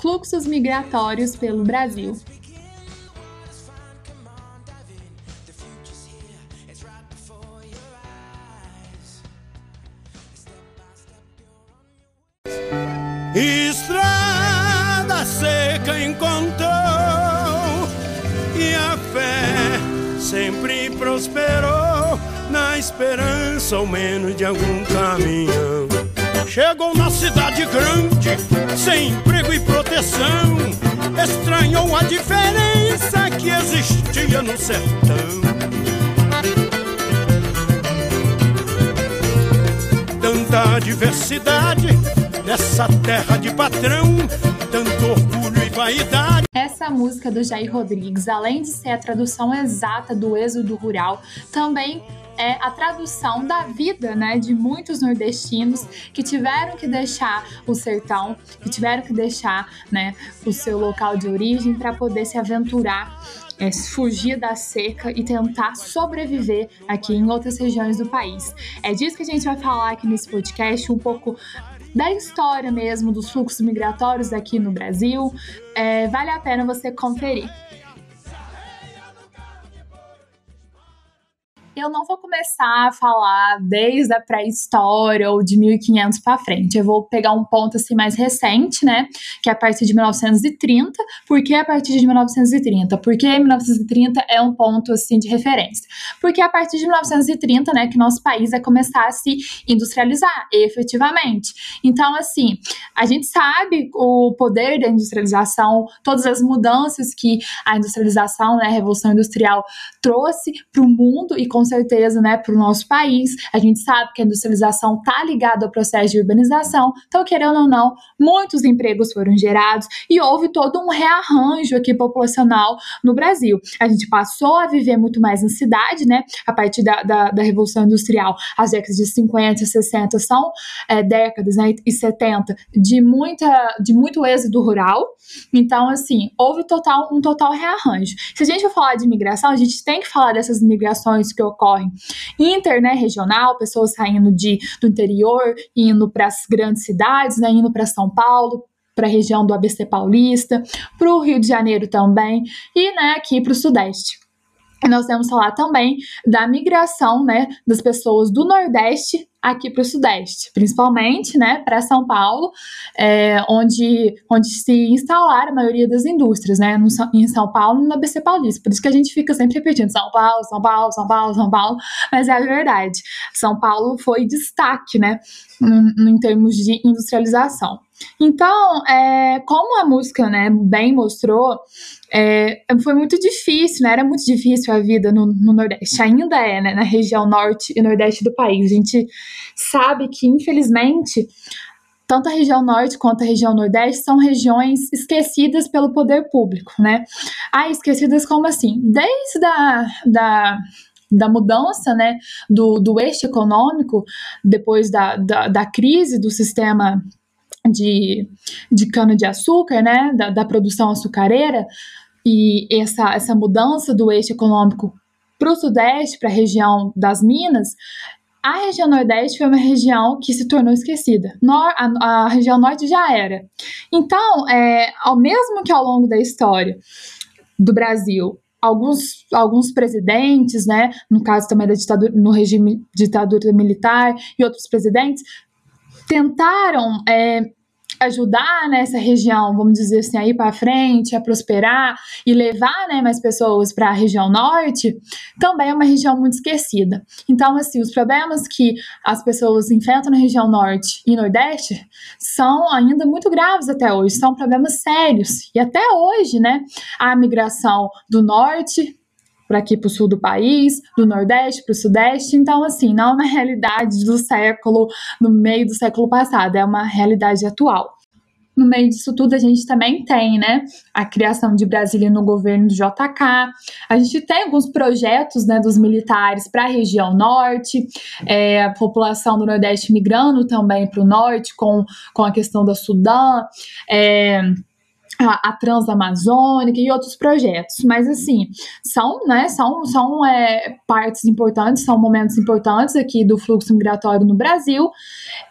Fluxos migratórios pelo Brasil. Estrada seca encontrou e a fé sempre prosperou na esperança ao menos de algum caminhão. Chegou na cidade grande, sem emprego e proteção. Estranhou a diferença que existia no sertão. Tanta diversidade nessa terra de patrão, tanto orgulho e vaidade. Essa música do Jair Rodrigues, além de ser a tradução exata do êxodo rural, também é a tradução da vida, né, de muitos nordestinos que tiveram que deixar o sertão, que tiveram que deixar, né, o seu local de origem para poder se aventurar é, fugir da seca e tentar sobreviver aqui em outras regiões do país. É disso que a gente vai falar aqui nesse podcast, um pouco da história mesmo dos fluxos migratórios aqui no Brasil. É, vale a pena você conferir. Eu não vou começar a falar desde a pré-história ou de 1500 para frente. Eu vou pegar um ponto assim mais recente, né, que é a partir de 1930. Por que a partir de 1930? Porque 1930 é um ponto assim de referência. Porque a partir de 1930, né, que nosso país vai começar a se industrializar, efetivamente. Então, assim, a gente sabe o poder da industrialização, todas as mudanças que a industrialização, né, a revolução industrial trouxe para o mundo e com certeza, né, para o nosso país. A gente sabe que a industrialização está ligada ao processo de urbanização, então, querendo ou não, muitos empregos foram gerados e houve todo um rearranjo aqui populacional no Brasil. A gente passou a viver muito mais na cidade, né, a partir da, da, da Revolução Industrial. As décadas de 50 e 60 são é, décadas, né, e 70 de, muita, de muito êxodo rural. Então, assim, houve total, um total rearranjo. Se a gente for falar de imigração, a gente tem que falar dessas migrações que ocorrem inter, né, regional, pessoas saindo de, do interior, indo para as grandes cidades, né, indo para São Paulo, para a região do ABC Paulista, para o Rio de Janeiro também, e né, aqui para o Sudeste. Nós temos falar também da migração né, das pessoas do Nordeste aqui para o Sudeste, principalmente né, para São Paulo, é, onde, onde se instalaram a maioria das indústrias, né, no, em São Paulo e no ABC Paulista. Por isso que a gente fica sempre repetindo São Paulo, São Paulo, São Paulo, São Paulo, mas é a verdade. São Paulo foi destaque né, em, em termos de industrialização. Então, é, como a música né, bem mostrou, é, foi muito difícil, né? Era muito difícil a vida no, no Nordeste. Ainda é, né? Na região norte e nordeste do país. A gente sabe que, infelizmente, tanto a região norte quanto a região nordeste são regiões esquecidas pelo poder público, né? Ah, esquecidas como assim? Desde a da, da mudança né, do, do eixo econômico, depois da, da, da crise do sistema de, de cana-de-açúcar, né, da, da produção açucareira, e essa, essa mudança do eixo econômico para o Sudeste, para a região das Minas, a região Nordeste foi uma região que se tornou esquecida. Nor a, a, região Norte já era. Então, é, ao mesmo que ao longo da história do Brasil, alguns, alguns presidentes, né, no caso também da ditadura, no regime ditadura militar e outros presidentes, tentaram é, ajudar nessa região, vamos dizer assim, a ir para frente, a prosperar e levar né, mais pessoas para a região norte, também é uma região muito esquecida. Então, assim, os problemas que as pessoas enfrentam na região norte e nordeste são ainda muito graves até hoje, são problemas sérios. E até hoje, né, a migração do norte para aqui para o sul do país, do Nordeste para o Sudeste. Então, assim, não é uma realidade do século, no meio do século passado, é uma realidade atual. No meio disso tudo, a gente também tem, né, a criação de Brasília no governo do JK. A gente tem alguns projetos, né, dos militares para a região norte, é, a população do Nordeste migrando também para o norte com, com a questão da Sudã. É, a, a Transamazônica e outros projetos. Mas, assim, são, né, são, são é, partes importantes, são momentos importantes aqui do fluxo migratório no Brasil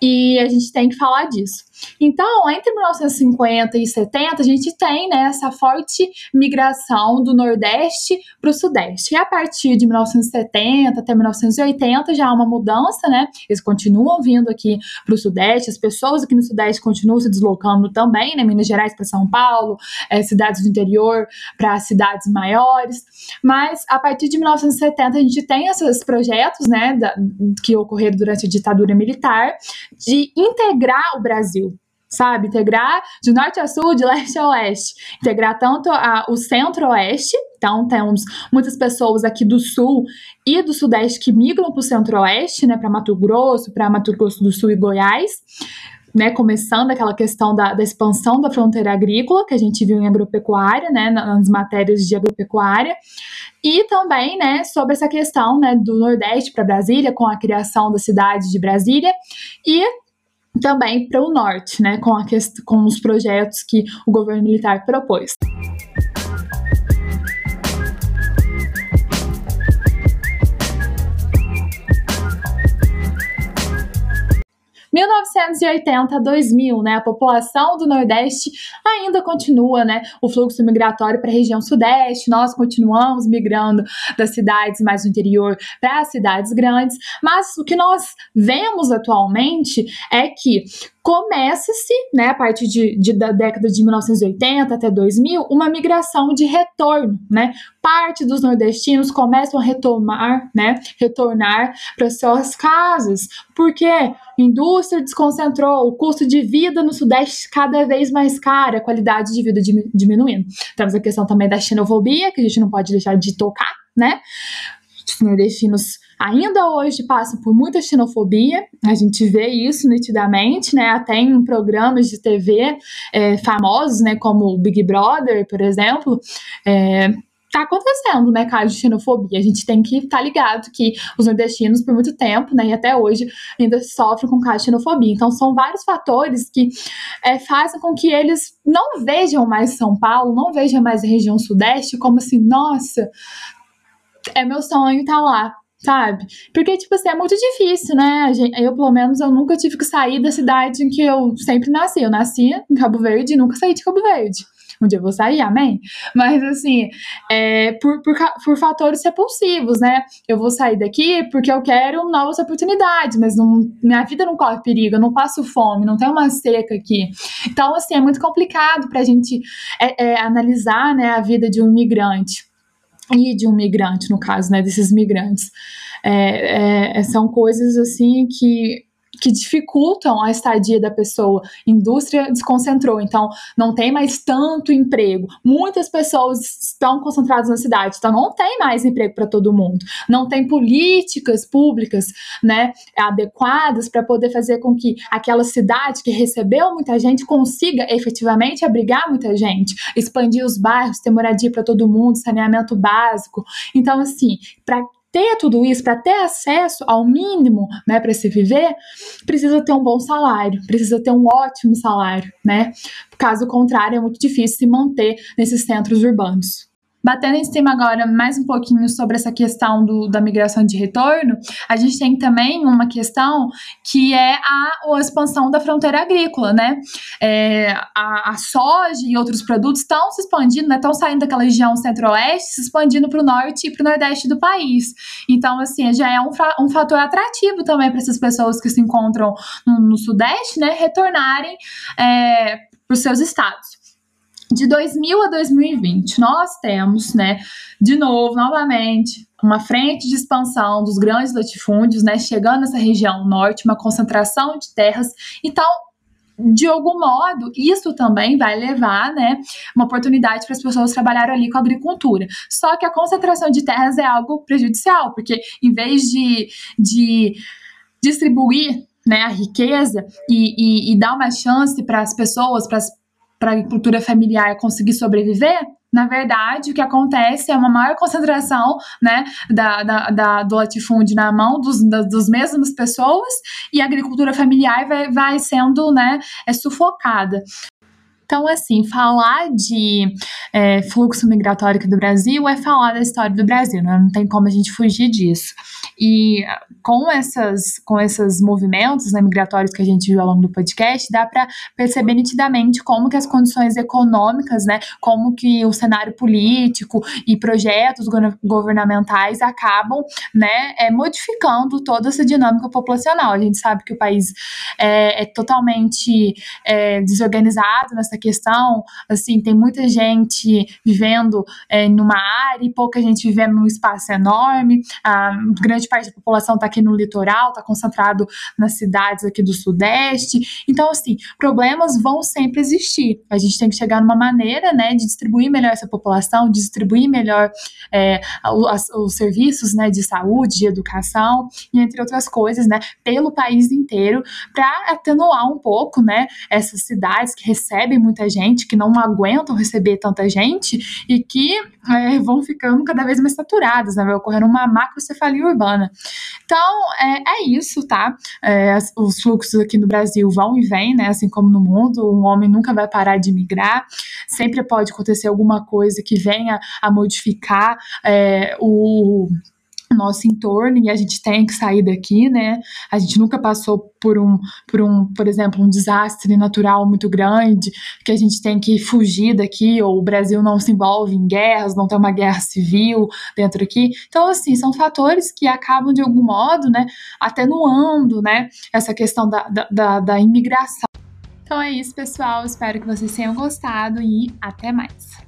e a gente tem que falar disso. Então, entre 1950 e 70, a gente tem né, essa forte migração do Nordeste para o Sudeste. E a partir de 1970 até 1980 já há uma mudança, né? Eles continuam vindo aqui para o Sudeste, as pessoas aqui no Sudeste continuam se deslocando também, né? Minas Gerais para São Paulo, é, cidades do interior para cidades maiores. Mas a partir de 1970 a gente tem esses projetos, né, da, que ocorreram durante a ditadura militar, de integrar o Brasil sabe? Integrar de norte a sul, de leste a oeste. Integrar tanto a, o centro-oeste, então temos muitas pessoas aqui do sul e do sudeste que migram para o centro-oeste, né? Para Mato Grosso, para Mato Grosso do Sul e Goiás. Né, começando aquela questão da, da, expansão da fronteira agrícola, que a gente viu em agropecuária, né, nas matérias de agropecuária, e também né, sobre essa questão né, do Nordeste para Brasília, com a criação da cidade de Brasília, e também para o norte, né, com, a com os projetos que o governo militar propôs. 1980 a 2000, né, a população do Nordeste ainda continua, né, o fluxo migratório para a região Sudeste, nós continuamos migrando das cidades mais do interior para as cidades grandes, mas o que nós vemos atualmente é que começa-se, né, a partir de, de, da década de 1980 até 2000, uma migração de retorno, né? Parte dos nordestinos começam a retomar, né, retornar para suas casas, porque a indústria desconcentrou, o custo de vida no Sudeste cada vez mais caro, a qualidade de vida diminuindo. Temos a questão também da xenofobia, que a gente não pode deixar de tocar, né? Os nordestinos ainda hoje passam por muita xenofobia, a gente vê isso nitidamente, né? Até em programas de TV é, famosos, né, como o Big Brother, por exemplo, é, tá acontecendo, né, caso de xenofobia. A gente tem que estar tá ligado que os nordestinos, por muito tempo, né, e até hoje, ainda sofrem com caso de xenofobia. Então, são vários fatores que é, fazem com que eles não vejam mais São Paulo, não vejam mais a região sudeste como assim, nossa, é meu sonho estar tá lá sabe? Porque, tipo assim, é muito difícil, né? Eu, pelo menos, eu nunca tive que sair da cidade em que eu sempre nasci. Eu nasci em Cabo Verde e nunca saí de Cabo Verde. Um dia eu vou sair, amém? Mas, assim, é, por, por, por fatores repulsivos, né? Eu vou sair daqui porque eu quero novas oportunidades, mas não, minha vida não corre perigo, eu não passo fome, não tem uma seca aqui. Então, assim, é muito complicado pra gente é, é, analisar né, a vida de um imigrante e de um migrante, no caso, né, desses migrantes. É, é, são coisas assim que que dificultam a estadia da pessoa. Indústria desconcentrou, então não tem mais tanto emprego. Muitas pessoas estão concentradas na cidade, então não tem mais emprego para todo mundo. Não tem políticas públicas, né, adequadas para poder fazer com que aquela cidade que recebeu muita gente consiga efetivamente abrigar muita gente, expandir os bairros, ter moradia para todo mundo, saneamento básico. Então assim, para ter tudo isso, para ter acesso ao mínimo, né, para se viver, precisa ter um bom salário, precisa ter um ótimo salário, né? Caso contrário, é muito difícil se manter nesses centros urbanos. Batendo em cima agora mais um pouquinho sobre essa questão do, da migração de retorno, a gente tem também uma questão que é a, a expansão da fronteira agrícola, né? É, a, a, soja e outros produtos estão se expandindo, estão né? saindo daquela região centro-oeste, se expandindo para o norte e para o nordeste do país. Então, assim, já é um, um fator atrativo também para essas pessoas que se encontram no, no sudeste, né? Retornarem é, para os seus estados de 2000 a 2020, nós temos, né, de novo, novamente, uma frente de expansão dos grandes latifúndios, né, chegando nessa região norte, uma concentração de terras. Então, de algum modo, isso também vai levar, né, uma oportunidade para as pessoas trabalharem ali com a agricultura. Só que a concentração de terras é algo prejudicial, porque em vez de, de distribuir né, a riqueza e, e, e dar uma chance para as pessoas, para as para a agricultura familiar conseguir sobreviver, na verdade, o que acontece é uma maior concentração né, da, da, da do latifúndio na mão dos, das, dos mesmas pessoas e a agricultura familiar vai, vai sendo né, é sufocada. Então, assim, falar de é, fluxo migratório aqui do Brasil é falar da história do Brasil, né? não tem como a gente fugir disso. E com essas, com esses movimentos né, migratórios que a gente viu ao longo do podcast, dá para perceber nitidamente como que as condições econômicas, né, como que o cenário político e projetos governamentais acabam, né, é, modificando toda essa dinâmica populacional. A gente sabe que o país é, é totalmente é, desorganizado nessa questão, assim, tem muita gente vivendo é, numa área e pouca gente vivendo num espaço enorme, a grande parte da população está aqui no litoral, está concentrado nas cidades aqui do sudeste, então, assim, problemas vão sempre existir, a gente tem que chegar numa maneira, né, de distribuir melhor essa população, distribuir melhor é, os, os serviços, né, de saúde, de educação, e entre outras coisas, né, pelo país inteiro, para atenuar um pouco, né, essas cidades que recebem muita gente, que não aguentam receber tanta gente e que é, vão ficando cada vez mais saturadas, né? Vai ocorrendo uma macrocefalia urbana. Então, é, é isso, tá? É, os fluxos aqui no Brasil vão e vêm, né? Assim como no mundo, um homem nunca vai parar de migrar, sempre pode acontecer alguma coisa que venha a modificar é, o nosso entorno e a gente tem que sair daqui, né? A gente nunca passou por um, por um, por exemplo, um desastre natural muito grande, que a gente tem que fugir daqui, ou o Brasil não se envolve em guerras, não tem uma guerra civil dentro aqui. Então, assim, são fatores que acabam de algum modo, né, atenuando, né, essa questão da, da, da, imigração. Então é isso, pessoal. Espero que vocês tenham gostado e até mais.